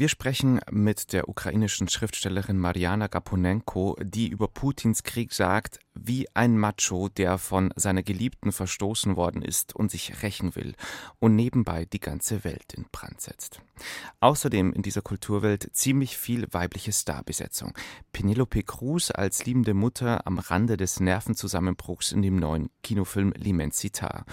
Wir sprechen mit der ukrainischen Schriftstellerin Mariana Gaponenko, die über Putins Krieg sagt, wie ein Macho, der von seiner Geliebten verstoßen worden ist und sich rächen will und nebenbei die ganze Welt in Brand setzt. Außerdem in dieser Kulturwelt ziemlich viel weibliche Starbesetzung. Penelope Cruz als liebende Mutter am Rande des Nervenzusammenbruchs in dem neuen Kinofilm L'Immensità.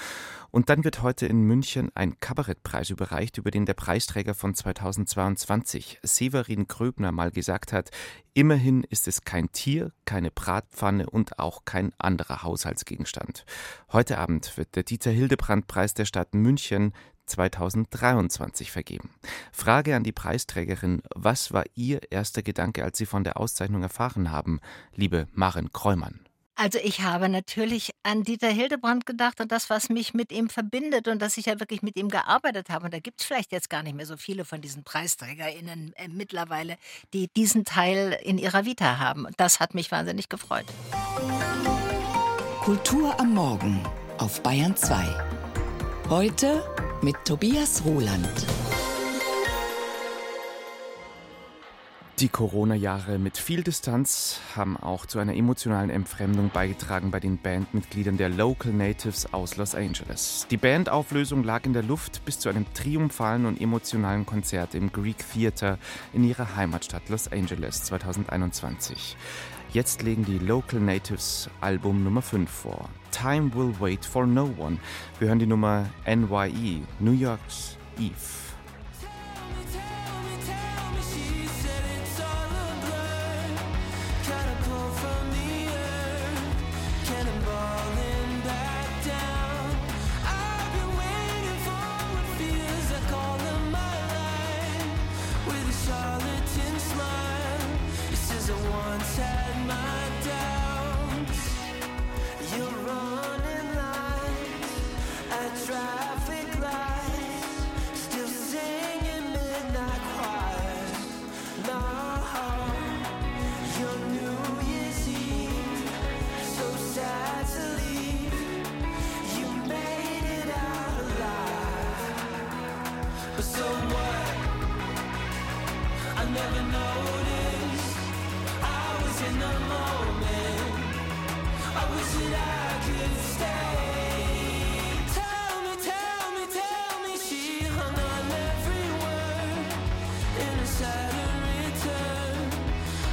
Und dann wird heute in München ein Kabarettpreis überreicht, über den der Preisträger von 2022, Severin Gröbner, mal gesagt hat, immerhin ist es kein Tier, keine Bratpfanne und auch kein anderer Haushaltsgegenstand. Heute Abend wird der Dieter Hildebrand Preis der Stadt München 2023 vergeben. Frage an die Preisträgerin, was war Ihr erster Gedanke, als Sie von der Auszeichnung erfahren haben, liebe Maren Kräumann? Also ich habe natürlich an Dieter Hildebrand gedacht und das, was mich mit ihm verbindet und dass ich ja wirklich mit ihm gearbeitet habe. Und da gibt es vielleicht jetzt gar nicht mehr so viele von diesen PreisträgerInnen äh, mittlerweile, die diesen Teil in ihrer Vita haben. Und das hat mich wahnsinnig gefreut. Kultur am Morgen auf Bayern 2. Heute mit Tobias Roland. Die Corona-Jahre mit viel Distanz haben auch zu einer emotionalen Entfremdung beigetragen bei den Bandmitgliedern der Local Natives aus Los Angeles. Die Bandauflösung lag in der Luft bis zu einem triumphalen und emotionalen Konzert im Greek Theater in ihrer Heimatstadt Los Angeles 2021. Jetzt legen die Local Natives Album Nummer 5 vor. Time Will Wait for No One. Wir hören die Nummer NYE, New York's Eve.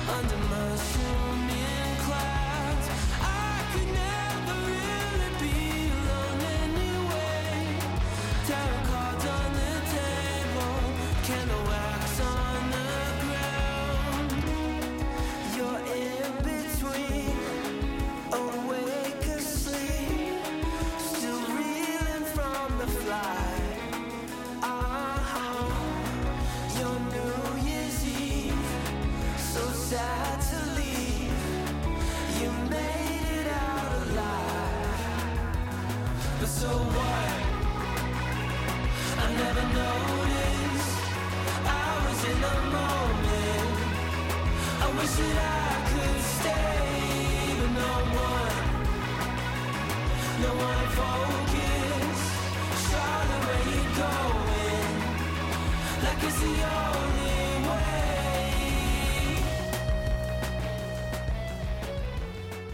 under mushroom zooming clouds. I could never.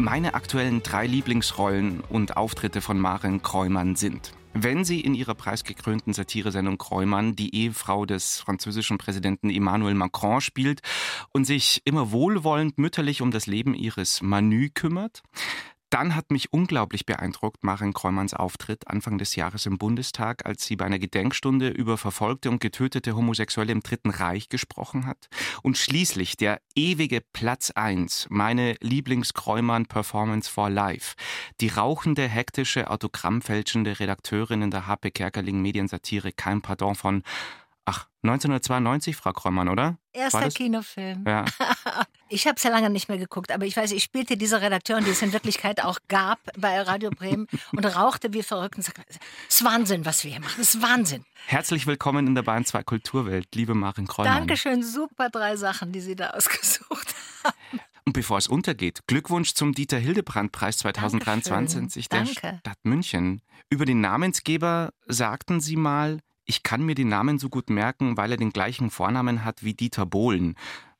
Meine aktuellen drei Lieblingsrollen und Auftritte von Maren Kräumann sind wenn sie in ihrer preisgekrönten Satiresendung Kräumann die Ehefrau des französischen Präsidenten Emmanuel Macron spielt und sich immer wohlwollend mütterlich um das Leben ihres Manu kümmert, dann hat mich unglaublich beeindruckt Maren Kräumanns Auftritt Anfang des Jahres im Bundestag, als sie bei einer Gedenkstunde über verfolgte und getötete Homosexuelle im Dritten Reich gesprochen hat. Und schließlich der ewige Platz 1, meine Lieblings-Kräumann-Performance for Life. Die rauchende, hektische, autogrammfälschende Redakteurin in der HP Kerkeling Mediensatire Kein Pardon von 1992, Frau Krommann, oder? Erster Kinofilm. Ja. Ich habe es ja lange nicht mehr geguckt, aber ich weiß, ich spielte diese Redakteurin, die es in Wirklichkeit auch gab bei Radio Bremen und rauchte wie verrückt und sagte, es ist Wahnsinn, was wir hier machen, es ist Wahnsinn. Herzlich willkommen in der Bayern 2 Kulturwelt, liebe Marin Kreumann. Dankeschön, super drei Sachen, die Sie da ausgesucht haben. Und bevor es untergeht, Glückwunsch zum Dieter Hildebrand Preis 2023 Dankeschön. der Danke. Stadt München. Über den Namensgeber sagten Sie mal, ich kann mir den Namen so gut merken, weil er den gleichen Vornamen hat wie Dieter Bohlen.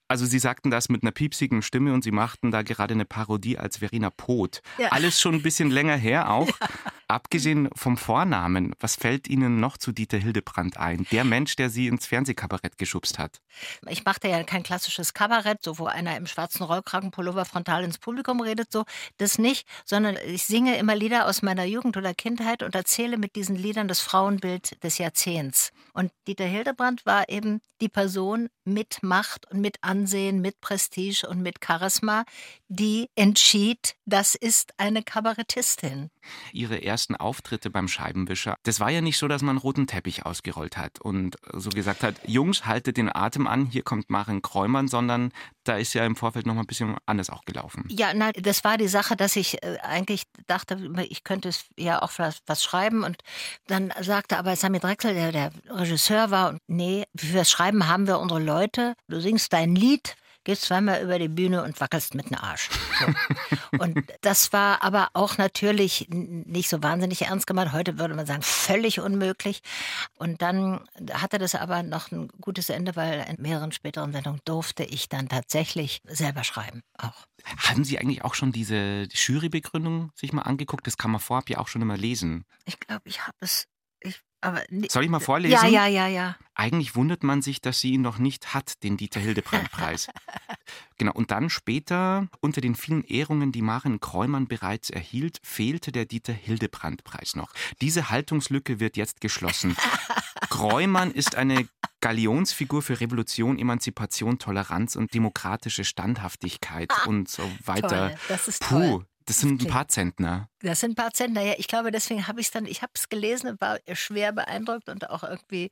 Also Sie sagten das mit einer piepsigen Stimme und Sie machten da gerade eine Parodie als Verena Poth. Ja. Alles schon ein bisschen länger her auch. Ja. Abgesehen vom Vornamen, was fällt Ihnen noch zu Dieter Hildebrand ein? Der Mensch, der Sie ins Fernsehkabarett geschubst hat. Ich machte ja kein klassisches Kabarett, so wo einer im schwarzen Rollkragenpullover frontal ins Publikum redet, so das nicht, sondern ich singe immer Lieder aus meiner Jugend oder Kindheit und erzähle mit diesen Liedern das Frauenbild des Jahrzehnts. Und Dieter Hildebrand war eben die Person mit Macht und mit Ansehen, mit Prestige und mit Charisma, die entschied, das ist eine Kabarettistin. Ihre ersten Auftritte beim Scheibenwischer, das war ja nicht so, dass man einen roten Teppich ausgerollt hat und so gesagt hat, Jungs, haltet den Atem an, hier kommt Maren Kräumann, sondern da ist ja im Vorfeld noch mal ein bisschen anders auch gelaufen. Ja, na, das war die Sache, dass ich äh, eigentlich dachte, ich könnte ja auch was, was, schreiben und dann sagte aber Sami Drechsel, der der Regisseur war, nee, für das Schreiben haben wir unsere Leute, du singst dein Lied, gehst zweimal über die Bühne und wackelst mit dem Arsch. So. und das war aber auch natürlich nicht so wahnsinnig ernst gemeint. Heute würde man sagen, völlig unmöglich. Und dann hatte das aber noch ein gutes Ende, weil in mehreren späteren Sendungen durfte ich dann tatsächlich selber schreiben auch. Haben Sie eigentlich auch schon diese Jurybegründung sich mal angeguckt? Das kann man vorab ja auch schon immer lesen. Ich glaube, ich habe es ich aber Soll ich mal vorlesen? Ja, ja, ja, ja. Eigentlich wundert man sich, dass sie ihn noch nicht hat, den Dieter Hildebrand-Preis. genau, und dann später, unter den vielen Ehrungen, die Maren Kräumann bereits erhielt, fehlte der Dieter Hildebrand-Preis noch. Diese Haltungslücke wird jetzt geschlossen. Kräumann ist eine Galionsfigur für Revolution, Emanzipation, Toleranz und demokratische Standhaftigkeit ah, und so weiter. Toll, das ist Puh, toll. Das sind ein paar Zentner. Das sind ein paar Zentner, ja. Ich glaube, deswegen habe ich es dann, ich habe es gelesen war schwer beeindruckt und auch irgendwie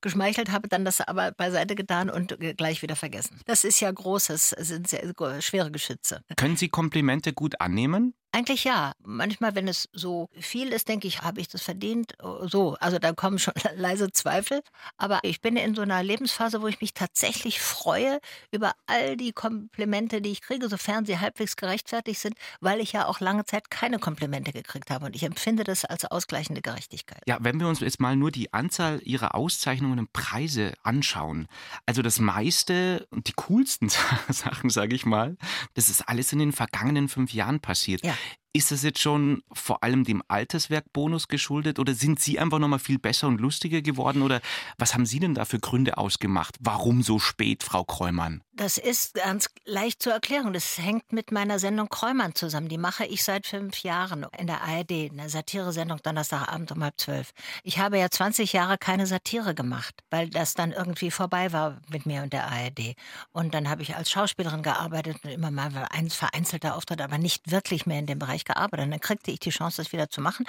geschmeichelt, habe dann das aber beiseite getan und gleich wieder vergessen. Das ist ja großes, sind sehr schwere Geschütze. Können Sie Komplimente gut annehmen? Eigentlich ja. Manchmal, wenn es so viel ist, denke ich, habe ich das verdient? So, also da kommen schon leise Zweifel. Aber ich bin in so einer Lebensphase, wo ich mich tatsächlich freue über all die Komplimente, die ich kriege, sofern sie halbwegs gerechtfertigt sind, weil ich ja auch lange Zeit keine Komplimente gekriegt habe. Und ich empfinde das als ausgleichende Gerechtigkeit. Ja, wenn wir uns jetzt mal nur die Anzahl Ihrer Auszeichnungen und Preise anschauen, also das meiste und die coolsten Sachen, sage ich mal, das ist alles in den vergangenen fünf Jahren passiert. Ja. Ist das jetzt schon vor allem dem Alterswerkbonus geschuldet oder sind Sie einfach nochmal viel besser und lustiger geworden oder was haben Sie denn da für Gründe ausgemacht? Warum so spät, Frau Kräumann? Das ist ganz leicht zu erklären. Das hängt mit meiner Sendung Kräumann zusammen. Die mache ich seit fünf Jahren in der ARD, eine Satiresendung Donnerstagabend um halb zwölf. Ich habe ja 20 Jahre keine Satire gemacht, weil das dann irgendwie vorbei war mit mir und der ARD. Und dann habe ich als Schauspielerin gearbeitet und immer mal ein vereinzelter Auftritt, aber nicht wirklich mehr in dem Bereich gearbeitet. Und dann kriegte ich die Chance, das wieder zu machen.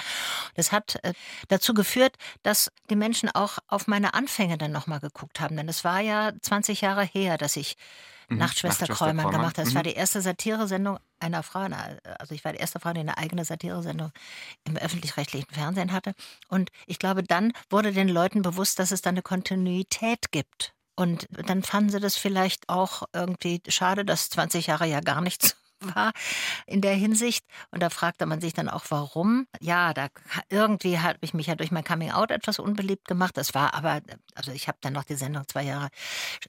Das hat äh, dazu geführt, dass die Menschen auch auf meine Anfänge dann nochmal geguckt haben. Denn es war ja 20 Jahre her, dass ich mhm. Nachtschwester, Kräumann, gemacht hat. Das mhm. war die erste Satiresendung einer Frau, also ich war die erste Frau, die eine eigene Satiresendung im öffentlich-rechtlichen Fernsehen hatte. Und ich glaube, dann wurde den Leuten bewusst, dass es da eine Kontinuität gibt. Und dann fanden sie das vielleicht auch irgendwie schade, dass 20 Jahre ja gar nichts war in der Hinsicht. Und da fragte man sich dann auch, warum. Ja, da irgendwie habe ich mich ja durch mein Coming Out etwas unbeliebt gemacht. Das war aber, also ich habe dann noch die Sendung zwei Jahre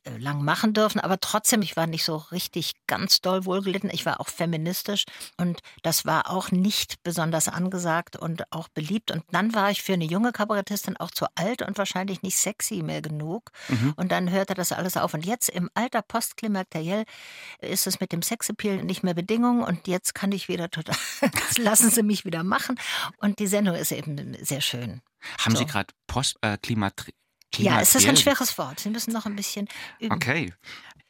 äh, lang machen dürfen, aber trotzdem, ich war nicht so richtig ganz doll wohlgelitten. Ich war auch feministisch und das war auch nicht besonders angesagt und auch beliebt. Und dann war ich für eine junge Kabarettistin auch zu alt und wahrscheinlich nicht sexy mehr genug. Mhm. Und dann hörte das alles auf. Und jetzt im Alter postklimakteriell ist es mit dem Sexappeal nicht mehr Bedingungen und jetzt kann ich wieder total, lassen Sie mich wieder machen. Und die Sendung ist eben sehr schön. Haben so. Sie gerade Postklimat? Äh, ja, es ist ein schweres Wort. Sie müssen noch ein bisschen üben. Okay.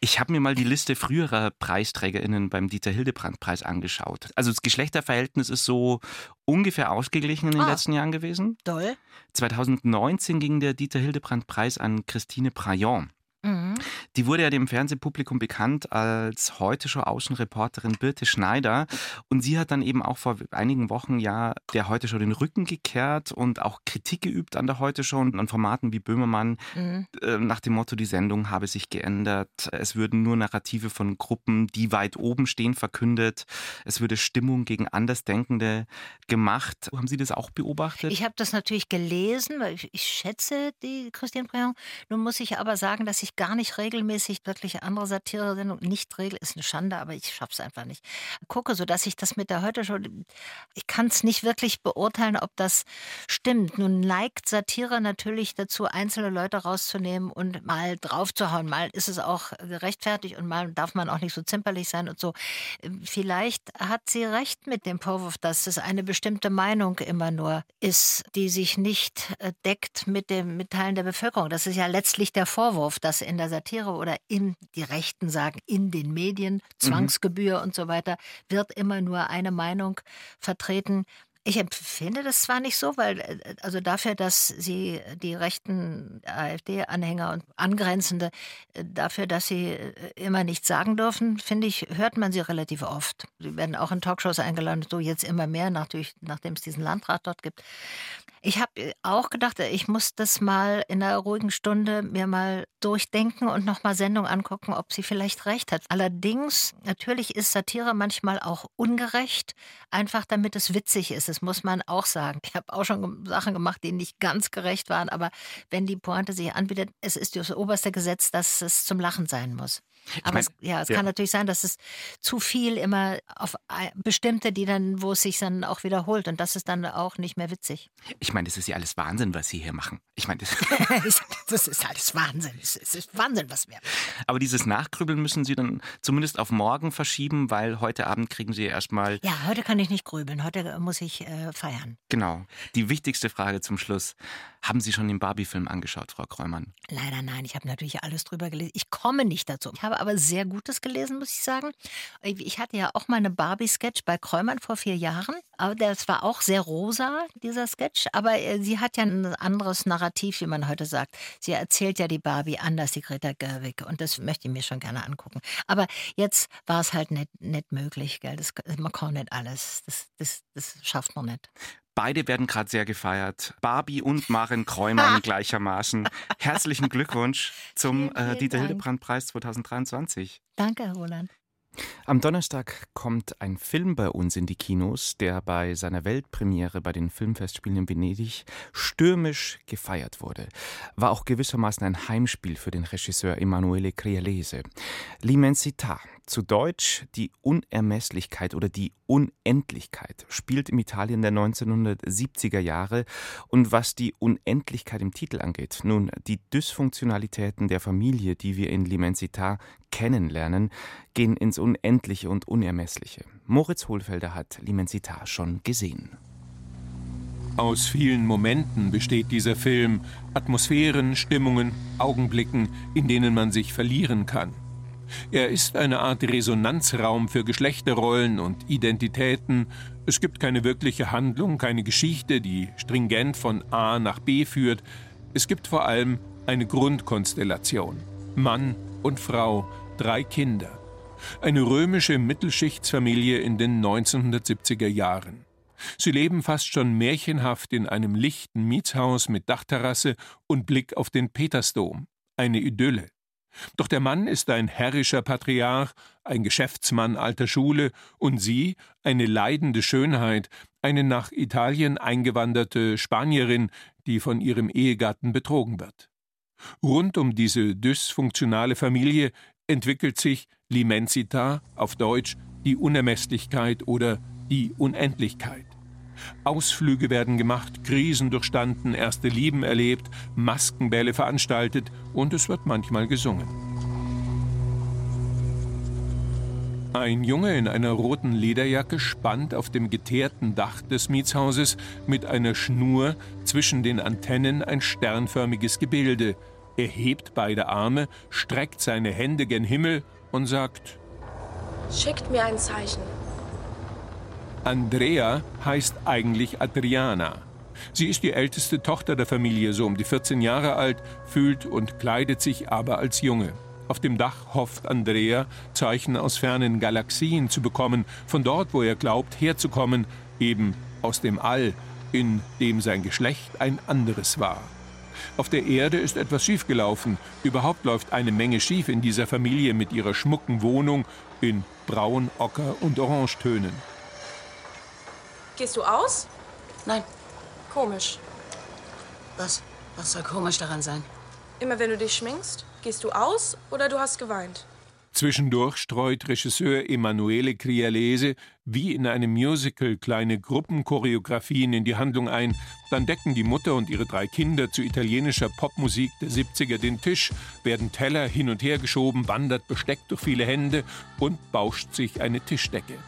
Ich habe mir mal die Liste früherer PreisträgerInnen beim Dieter Hildebrand-Preis angeschaut. Also das Geschlechterverhältnis ist so ungefähr ausgeglichen in den ah, letzten Jahren gewesen. Toll. 2019 ging der Dieter Hildebrand-Preis an Christine Prayon. Mhm. Die wurde ja dem Fernsehpublikum bekannt als heute schon Außenreporterin Birte Schneider. Und sie hat dann eben auch vor einigen Wochen ja der heute schon den Rücken gekehrt und auch Kritik geübt an der heute schon an Formaten wie Böhmermann mhm. äh, nach dem Motto, die Sendung habe sich geändert. Es würden nur Narrative von Gruppen, die weit oben stehen, verkündet. Es würde Stimmung gegen Andersdenkende gemacht. Haben Sie das auch beobachtet? Ich habe das natürlich gelesen, weil ich, ich schätze die Christine Briand. Nun muss ich aber sagen, dass ich gar nicht regelmäßig wirklich andere Satire-Sendungen, nicht regel, ist eine Schande, aber ich schaffe es einfach nicht, gucke, sodass ich das mit der heute schon, ich kann es nicht wirklich beurteilen, ob das stimmt. Nun neigt Satire natürlich dazu, einzelne Leute rauszunehmen und mal draufzuhauen. Mal ist es auch gerechtfertigt und mal darf man auch nicht so zimperlich sein und so. Vielleicht hat sie recht mit dem Vorwurf, dass es eine bestimmte Meinung immer nur ist, die sich nicht äh, deckt mit dem Mitteilen der Bevölkerung. Das ist ja letztlich der Vorwurf, dass in der Satire oder in, die Rechten sagen, in den Medien, mhm. Zwangsgebühr mhm. und so weiter, wird immer nur eine Meinung vertreten, ich empfinde das zwar nicht so, weil äh, also dafür, dass sie die rechten AfD-Anhänger und Angrenzende äh, dafür, dass sie äh, immer nichts sagen dürfen, finde ich, hört man sie relativ oft. Sie werden auch in Talkshows eingeladen, so jetzt immer mehr, natürlich, nachdem es diesen Landrat dort gibt. Ich habe auch gedacht, ich muss das mal in einer ruhigen Stunde mir mal durchdenken und nochmal Sendung angucken, ob sie vielleicht recht hat. Allerdings, natürlich ist Satire manchmal auch ungerecht, einfach damit es witzig ist. Das muss man auch sagen. Ich habe auch schon Sachen gemacht, die nicht ganz gerecht waren, aber wenn die Pointe sich anbietet, es ist das oberste Gesetz, dass es zum Lachen sein muss. Aber mein, es, ja, es ja. kann natürlich sein, dass es zu viel immer auf bestimmte, die dann, wo es sich dann auch wiederholt und das ist dann auch nicht mehr witzig. Ich meine, das ist ja alles Wahnsinn, was Sie hier machen. Ich meine, das, das ist alles Wahnsinn. Es ist Wahnsinn, was wir. Aber dieses Nachgrübeln müssen Sie dann zumindest auf morgen verschieben, weil heute Abend kriegen Sie erstmal. Ja, heute kann ich nicht grübeln. Heute muss ich äh, feiern. Genau. Die wichtigste Frage zum Schluss: Haben Sie schon den Barbie-Film angeschaut, Frau Kräumann? Leider nein. Ich habe natürlich alles drüber gelesen. Ich komme nicht dazu. Ich habe aber sehr Gutes gelesen, muss ich sagen. Ich hatte ja auch mal eine Barbie-Sketch bei Kräumann vor vier Jahren. Aber das war auch sehr rosa, dieser Sketch. Aber äh, sie hat ja ein anderes Narrativ, wie man heute sagt. Sie erzählt ja die Barbie anders, die Greta Gerwig. Und das möchte ich mir schon gerne angucken. Aber jetzt war es halt nicht, nicht möglich. Gell? Das, man kann nicht alles. Das, das, das schafft man nicht. Beide werden gerade sehr gefeiert. Barbie und Maren Kräumann gleichermaßen. Herzlichen Glückwunsch zum äh, Dieter Hildebrand Preis 2023. Danke, Roland. Am Donnerstag kommt ein Film bei uns in die Kinos, der bei seiner Weltpremiere bei den Filmfestspielen in Venedig stürmisch gefeiert wurde. War auch gewissermaßen ein Heimspiel für den Regisseur Emanuele Crialese. L'Immensità, zu Deutsch die Unermesslichkeit oder die Unendlichkeit, spielt im Italien der 1970er Jahre. Und was die Unendlichkeit im Titel angeht, nun, die Dysfunktionalitäten der Familie, die wir in L'Immensità kennenlernen, gehen ins Unendliche und Unermessliche. Moritz Hohlfelder hat L'Immensità schon gesehen. Aus vielen Momenten besteht dieser Film, Atmosphären, Stimmungen, Augenblicken, in denen man sich verlieren kann. Er ist eine Art Resonanzraum für Geschlechterrollen und Identitäten. Es gibt keine wirkliche Handlung, keine Geschichte, die stringent von A nach B führt. Es gibt vor allem eine Grundkonstellation. Mann und Frau, drei Kinder. Eine römische Mittelschichtsfamilie in den 1970er Jahren. Sie leben fast schon märchenhaft in einem lichten Mietshaus mit Dachterrasse und Blick auf den Petersdom. Eine Idylle. Doch der Mann ist ein herrischer Patriarch, ein Geschäftsmann alter Schule, und sie eine leidende Schönheit, eine nach Italien eingewanderte Spanierin, die von ihrem Ehegatten betrogen wird. Rund um diese dysfunktionale Familie entwickelt sich L'Immensità, auf Deutsch die Unermesslichkeit oder die Unendlichkeit. Ausflüge werden gemacht, Krisen durchstanden, erste Lieben erlebt, Maskenbälle veranstaltet und es wird manchmal gesungen. Ein Junge in einer roten Lederjacke spannt auf dem geteerten Dach des Mietshauses mit einer Schnur zwischen den Antennen ein sternförmiges Gebilde. Er hebt beide Arme, streckt seine Hände gen Himmel und sagt: Schickt mir ein Zeichen. Andrea heißt eigentlich Adriana. Sie ist die älteste Tochter der Familie, so um die 14 Jahre alt, fühlt und kleidet sich aber als Junge. Auf dem Dach hofft Andrea, Zeichen aus fernen Galaxien zu bekommen, von dort, wo er glaubt, herzukommen, eben aus dem All, in dem sein Geschlecht ein anderes war. Auf der Erde ist etwas schiefgelaufen. Überhaupt läuft eine Menge schief in dieser Familie mit ihrer schmucken Wohnung in Braun, Ocker und Orangetönen. Gehst du aus? Nein. Komisch. Was? Was soll komisch daran sein? Immer wenn du dich schminkst, gehst du aus oder du hast geweint. Zwischendurch streut Regisseur Emanuele Crialese wie in einem Musical kleine Gruppenchoreografien in die Handlung ein. Dann decken die Mutter und ihre drei Kinder zu italienischer Popmusik der 70er den Tisch, werden Teller hin und her geschoben, wandert Besteck durch viele Hände und bauscht sich eine Tischdecke.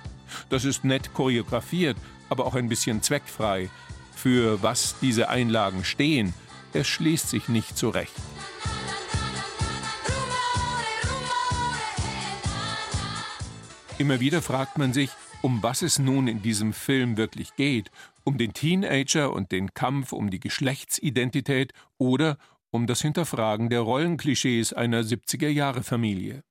Das ist nett choreografiert, aber auch ein bisschen zweckfrei. Für was diese Einlagen stehen, erschließt sich nicht so recht. Immer wieder fragt man sich, um was es nun in diesem Film wirklich geht. Um den Teenager und den Kampf um die Geschlechtsidentität oder um das Hinterfragen der Rollenklischees einer 70er-Jahre-Familie.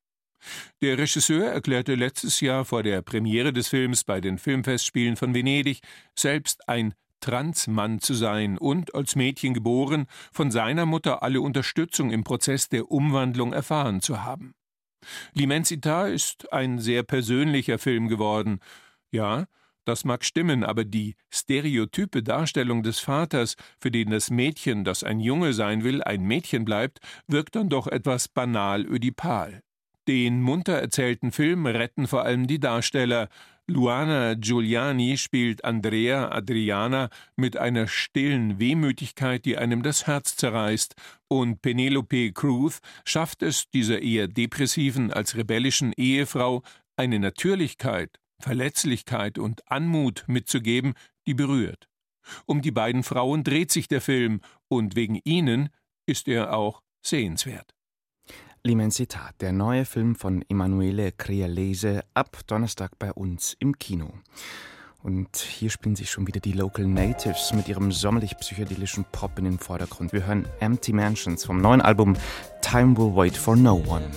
Der Regisseur erklärte letztes Jahr vor der Premiere des Films bei den Filmfestspielen von Venedig, selbst ein Transmann zu sein und als Mädchen geboren, von seiner Mutter alle Unterstützung im Prozess der Umwandlung erfahren zu haben. L'Immensità ist ein sehr persönlicher Film geworden. Ja, das mag stimmen, aber die stereotype Darstellung des Vaters, für den das Mädchen, das ein Junge sein will, ein Mädchen bleibt, wirkt dann doch etwas banal ödipal. Den munter erzählten Film retten vor allem die Darsteller. Luana Giuliani spielt Andrea Adriana mit einer stillen Wehmütigkeit, die einem das Herz zerreißt, und Penelope Cruz schafft es, dieser eher depressiven als rebellischen Ehefrau eine Natürlichkeit, Verletzlichkeit und Anmut mitzugeben, die berührt. Um die beiden Frauen dreht sich der Film, und wegen ihnen ist er auch sehenswert. L'Immensità, der neue Film von Emanuele Crialese, ab Donnerstag bei uns im Kino. Und hier spielen sich schon wieder die Local Natives mit ihrem sommerlich-psychedelischen Pop in den Vordergrund. Wir hören Empty Mansions vom neuen Album Time Will Wait for No One.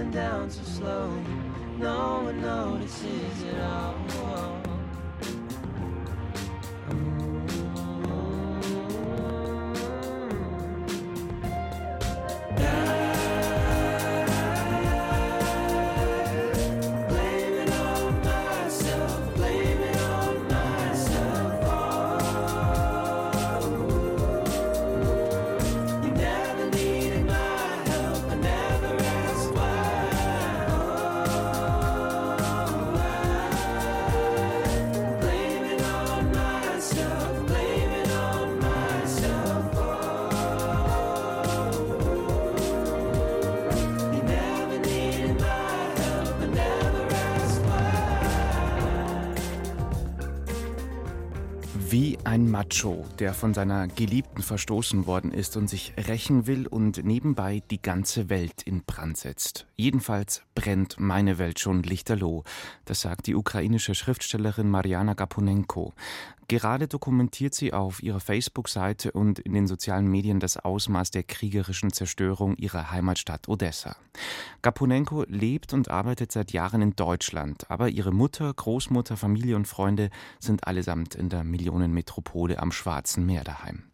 Falling down so slowly. No one notices it all. Der von seiner Geliebten verstoßen worden ist und sich rächen will und nebenbei die ganze Welt in Brand setzt. Jedenfalls brennt meine Welt schon lichterloh, das sagt die ukrainische Schriftstellerin Mariana Gaponenko. Gerade dokumentiert sie auf ihrer Facebook-Seite und in den sozialen Medien das Ausmaß der kriegerischen Zerstörung ihrer Heimatstadt Odessa. Gaponenko lebt und arbeitet seit Jahren in Deutschland, aber ihre Mutter, Großmutter, Familie und Freunde sind allesamt in der Millionenmetropole am Schwarzen Meer daheim.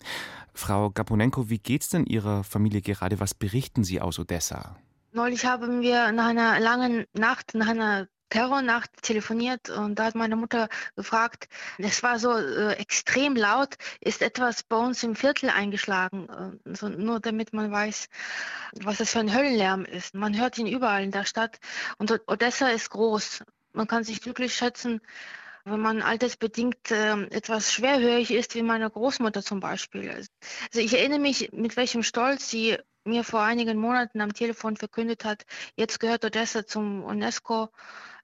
Frau Gaponenko, wie geht's denn Ihrer Familie gerade? Was berichten Sie aus Odessa? Neulich haben wir nach einer langen Nacht, nach einer Terrornacht telefoniert und da hat meine Mutter gefragt, es war so äh, extrem laut, ist etwas bei uns im Viertel eingeschlagen, äh, so, nur damit man weiß, was das für ein Höllenlärm ist. Man hört ihn überall in der Stadt und Odessa ist groß. Man kann sich glücklich schätzen, wenn man altersbedingt äh, etwas schwerhörig ist, wie meine Großmutter zum Beispiel. Also ich erinnere mich, mit welchem Stolz sie mir vor einigen Monaten am Telefon verkündet hat, jetzt gehört Odessa zum UNESCO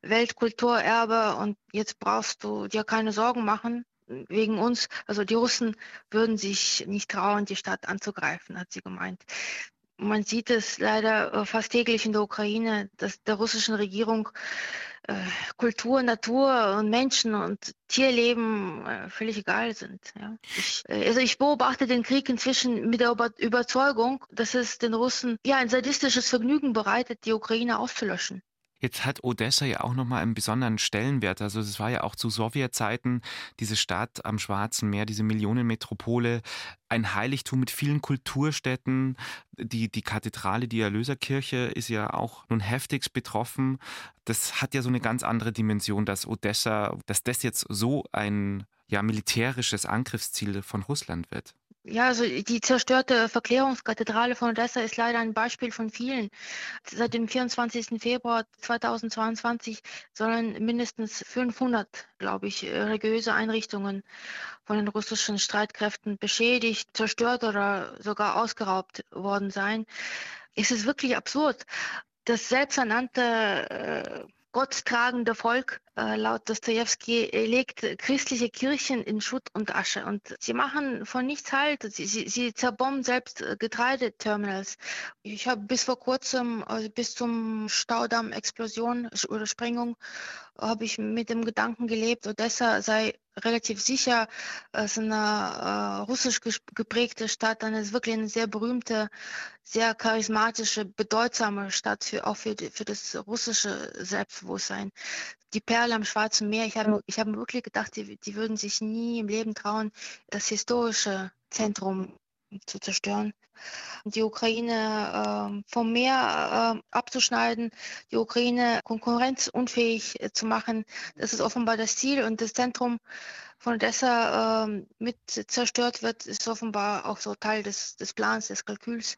Weltkulturerbe und jetzt brauchst du dir keine Sorgen machen wegen uns. Also die Russen würden sich nicht trauen, die Stadt anzugreifen, hat sie gemeint. Man sieht es leider äh, fast täglich in der Ukraine, dass der russischen Regierung äh, Kultur, Natur und Menschen und Tierleben äh, völlig egal sind. Ja. Ich, äh, also ich beobachte den Krieg inzwischen mit der Überzeugung, dass es den Russen ja ein sadistisches Vergnügen bereitet, die Ukraine auszulöschen. Jetzt hat Odessa ja auch nochmal einen besonderen Stellenwert. Also es war ja auch zu Sowjetzeiten diese Stadt am Schwarzen Meer, diese Millionenmetropole, ein Heiligtum mit vielen Kulturstätten. Die, die Kathedrale, die Erlöserkirche ist ja auch nun heftigst betroffen. Das hat ja so eine ganz andere Dimension, dass Odessa, dass das jetzt so ein ja, militärisches Angriffsziel von Russland wird. Ja, also die zerstörte Verklärungskathedrale von Odessa ist leider ein Beispiel von vielen. Seit dem 24. Februar 2022 sollen mindestens 500, glaube ich, religiöse Einrichtungen von den russischen Streitkräften beschädigt, zerstört oder sogar ausgeraubt worden sein. Es ist wirklich absurd. Das selbsternannte äh, gotttragende Volk, äh, laut Dostoevsky, legt christliche Kirchen in Schutt und Asche. Und sie machen von nichts halt. Sie, sie, sie zerbomben selbst äh, Getreideterminals. Ich habe bis vor kurzem, also bis zum Staudamm-Explosion oder Sprengung, habe ich mit dem Gedanken gelebt, Odessa sei relativ sicher. Es ist eine äh, russisch geprägte Stadt, dann ist wirklich eine sehr berühmte, sehr charismatische, bedeutsame Stadt für auch für, die, für das russische Selbstbewusstsein. Die Perle am Schwarzen Meer, ich habe ich hab wirklich gedacht, die, die würden sich nie im Leben trauen, das historische Zentrum zu zerstören. Die Ukraine äh, vom Meer äh, abzuschneiden, die Ukraine konkurrenzunfähig äh, zu machen, das ist offenbar das Ziel und das Zentrum von Odessa ähm, mit zerstört wird, ist offenbar auch so Teil des, des Plans, des Kalküls,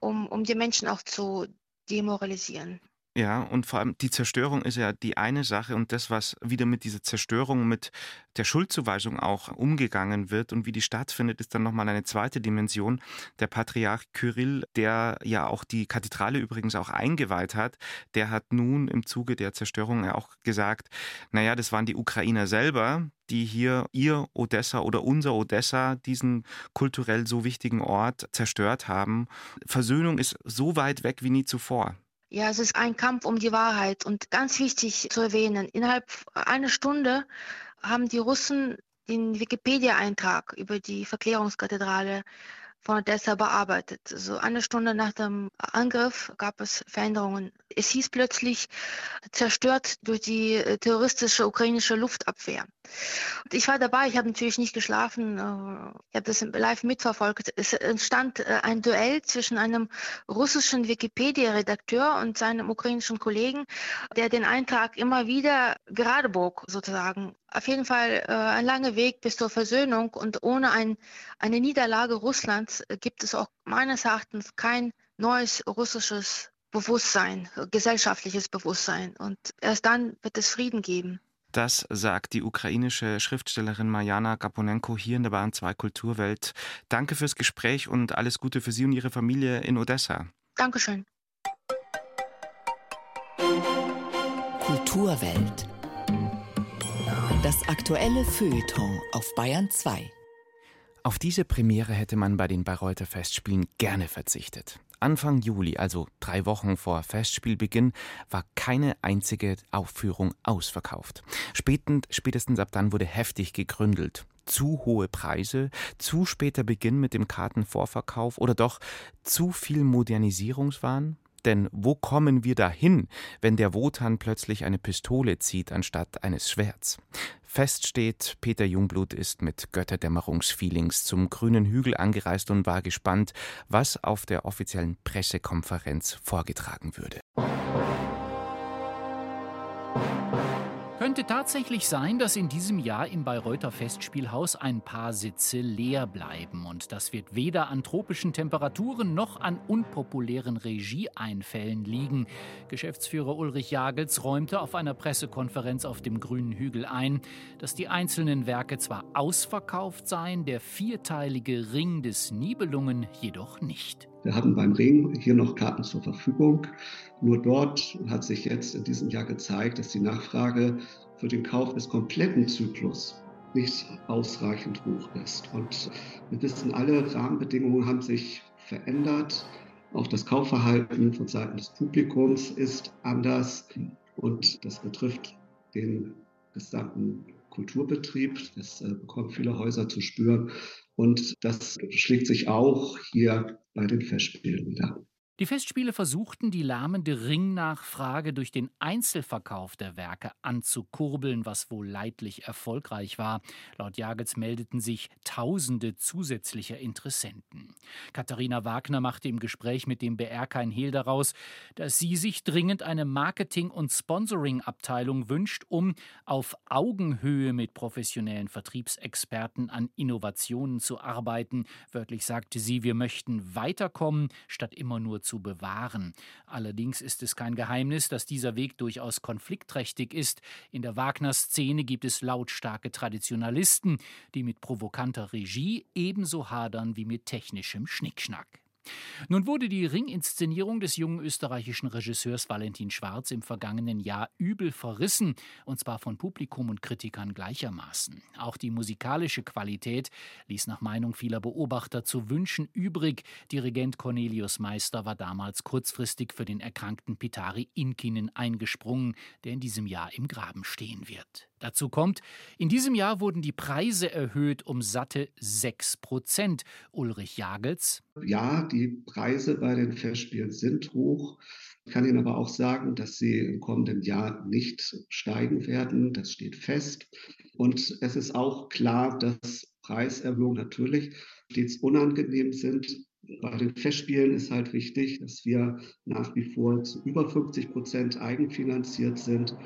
um, um die Menschen auch zu demoralisieren. Ja, und vor allem die Zerstörung ist ja die eine Sache und das, was wieder mit dieser Zerstörung, mit der Schuldzuweisung auch umgegangen wird und wie die stattfindet, ist dann nochmal eine zweite Dimension. Der Patriarch Kyrill, der ja auch die Kathedrale übrigens auch eingeweiht hat, der hat nun im Zuge der Zerstörung auch gesagt, naja, das waren die Ukrainer selber, die hier ihr Odessa oder unser Odessa, diesen kulturell so wichtigen Ort, zerstört haben. Versöhnung ist so weit weg wie nie zuvor. Ja, es ist ein Kampf um die Wahrheit und ganz wichtig zu erwähnen, innerhalb einer Stunde haben die Russen den Wikipedia-Eintrag über die Verklärungskathedrale von Odessa bearbeitet. So eine Stunde nach dem Angriff gab es Veränderungen. Es hieß plötzlich zerstört durch die äh, terroristische ukrainische Luftabwehr. Und ich war dabei, ich habe natürlich nicht geschlafen, äh, ich habe das live mitverfolgt. Es entstand äh, ein Duell zwischen einem russischen Wikipedia-Redakteur und seinem ukrainischen Kollegen, der den Eintrag immer wieder gerade bog, sozusagen auf jeden Fall äh, ein langer Weg bis zur Versöhnung und ohne ein, eine Niederlage Russlands gibt es auch meines Erachtens kein neues russisches Bewusstsein, gesellschaftliches Bewusstsein. Und erst dann wird es Frieden geben. Das sagt die ukrainische Schriftstellerin Marjana Gaponenko hier in der Bahn 2 Kulturwelt. Danke fürs Gespräch und alles Gute für Sie und Ihre Familie in Odessa. Dankeschön. Kulturwelt. Das aktuelle Feuilleton auf Bayern 2. Auf diese Premiere hätte man bei den Bayreuther Festspielen gerne verzichtet. Anfang Juli, also drei Wochen vor Festspielbeginn, war keine einzige Aufführung ausverkauft. Spätend, spätestens ab dann wurde heftig gegründelt. Zu hohe Preise, zu später Beginn mit dem Kartenvorverkauf oder doch zu viel Modernisierungswahn? Denn wo kommen wir dahin, wenn der Wotan plötzlich eine Pistole zieht anstatt eines Schwerts? Fest steht, Peter Jungblut ist mit Götterdämmerungsfeelings zum grünen Hügel angereist und war gespannt, was auf der offiziellen Pressekonferenz vorgetragen würde. Könnte tatsächlich sein, dass in diesem Jahr im Bayreuther Festspielhaus ein paar Sitze leer bleiben. Und das wird weder an tropischen Temperaturen noch an unpopulären Regieeinfällen liegen. Geschäftsführer Ulrich Jagels räumte auf einer Pressekonferenz auf dem Grünen Hügel ein, dass die einzelnen Werke zwar ausverkauft seien, der vierteilige Ring des Nibelungen jedoch nicht. Wir hatten beim Ring hier noch Karten zur Verfügung. Nur dort hat sich jetzt in diesem Jahr gezeigt, dass die Nachfrage für den Kauf des kompletten Zyklus nicht ausreichend hoch ist. Und wir wissen, alle Rahmenbedingungen haben sich verändert. Auch das Kaufverhalten von Seiten des Publikums ist anders. Und das betrifft den gesamten Kulturbetrieb. Das äh, bekommen viele Häuser zu spüren. Und das schlägt sich auch hier bei den Festspielen wieder. Die Festspiele versuchten, die lahmende Ringnachfrage durch den Einzelverkauf der Werke anzukurbeln, was wohl leidlich erfolgreich war. Laut Jagels meldeten sich Tausende zusätzlicher Interessenten. Katharina Wagner machte im Gespräch mit dem BR kein Hehl daraus, dass sie sich dringend eine Marketing- und Sponsoring-Abteilung wünscht, um auf Augenhöhe mit professionellen Vertriebsexperten an Innovationen zu arbeiten. Wörtlich sagte sie, wir möchten weiterkommen, statt immer nur zu bewahren. Allerdings ist es kein Geheimnis, dass dieser Weg durchaus konfliktträchtig ist. In der Wagner-Szene gibt es lautstarke Traditionalisten, die mit provokanter Regie ebenso hadern wie mit technischem Schnickschnack. Nun wurde die Ringinszenierung des jungen österreichischen Regisseurs Valentin Schwarz im vergangenen Jahr übel verrissen, und zwar von Publikum und Kritikern gleichermaßen. Auch die musikalische Qualität ließ nach Meinung vieler Beobachter zu wünschen übrig. Dirigent Cornelius Meister war damals kurzfristig für den erkrankten Pitari Inkinen eingesprungen, der in diesem Jahr im Graben stehen wird. Dazu kommt, in diesem Jahr wurden die Preise erhöht um satte 6 Prozent. Ulrich Jagels. Ja, die Preise bei den Festspielen sind hoch. Ich kann Ihnen aber auch sagen, dass sie im kommenden Jahr nicht steigen werden. Das steht fest. Und es ist auch klar, dass Preiserhöhungen natürlich stets unangenehm sind. Bei den Festspielen ist halt wichtig, dass wir nach wie vor zu über 50 Prozent eigenfinanziert sind.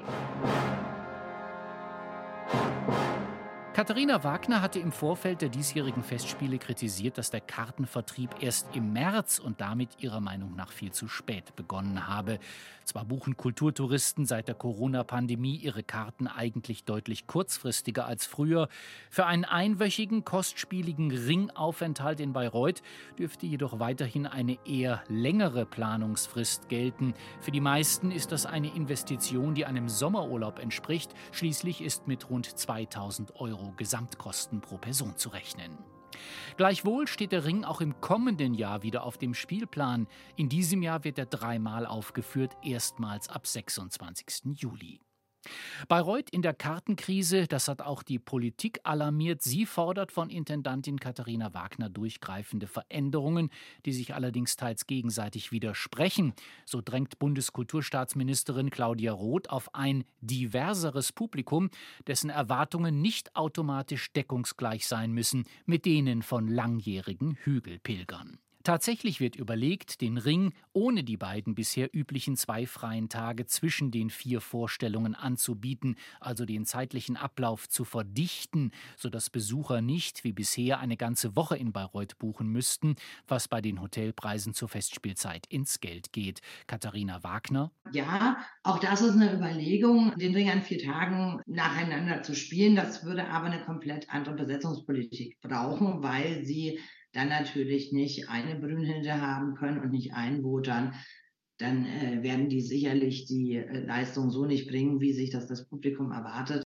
Katharina Wagner hatte im Vorfeld der diesjährigen Festspiele kritisiert, dass der Kartenvertrieb erst im März und damit ihrer Meinung nach viel zu spät begonnen habe. Zwar buchen Kulturtouristen seit der Corona-Pandemie ihre Karten eigentlich deutlich kurzfristiger als früher. Für einen einwöchigen, kostspieligen Ringaufenthalt in Bayreuth dürfte jedoch weiterhin eine eher längere Planungsfrist gelten. Für die meisten ist das eine Investition, die einem Sommerurlaub entspricht. Schließlich ist mit rund 2000 Euro Gesamtkosten pro Person zu rechnen. Gleichwohl steht der Ring auch im kommenden Jahr wieder auf dem Spielplan. In diesem Jahr wird er dreimal aufgeführt, erstmals ab 26. Juli. Bayreuth in der Kartenkrise, das hat auch die Politik alarmiert. Sie fordert von Intendantin Katharina Wagner durchgreifende Veränderungen, die sich allerdings teils gegenseitig widersprechen. So drängt Bundeskulturstaatsministerin Claudia Roth auf ein diverseres Publikum, dessen Erwartungen nicht automatisch deckungsgleich sein müssen mit denen von langjährigen Hügelpilgern. Tatsächlich wird überlegt, den Ring ohne die beiden bisher üblichen zwei freien Tage zwischen den vier Vorstellungen anzubieten, also den zeitlichen Ablauf zu verdichten, sodass Besucher nicht wie bisher eine ganze Woche in Bayreuth buchen müssten, was bei den Hotelpreisen zur Festspielzeit ins Geld geht. Katharina Wagner. Ja, auch das ist eine Überlegung, den Ring an vier Tagen nacheinander zu spielen. Das würde aber eine komplett andere Besetzungspolitik brauchen, weil sie dann natürlich nicht eine Brünnhilde haben können und nicht einen Wotan, dann äh, werden die sicherlich die äh, Leistung so nicht bringen, wie sich das das Publikum erwartet.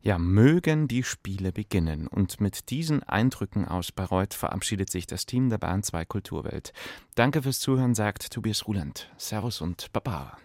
Ja, mögen die Spiele beginnen. Und mit diesen Eindrücken aus Bayreuth verabschiedet sich das Team der Bahn 2 Kulturwelt. Danke fürs Zuhören, sagt Tobias Ruland. Servus und Baba.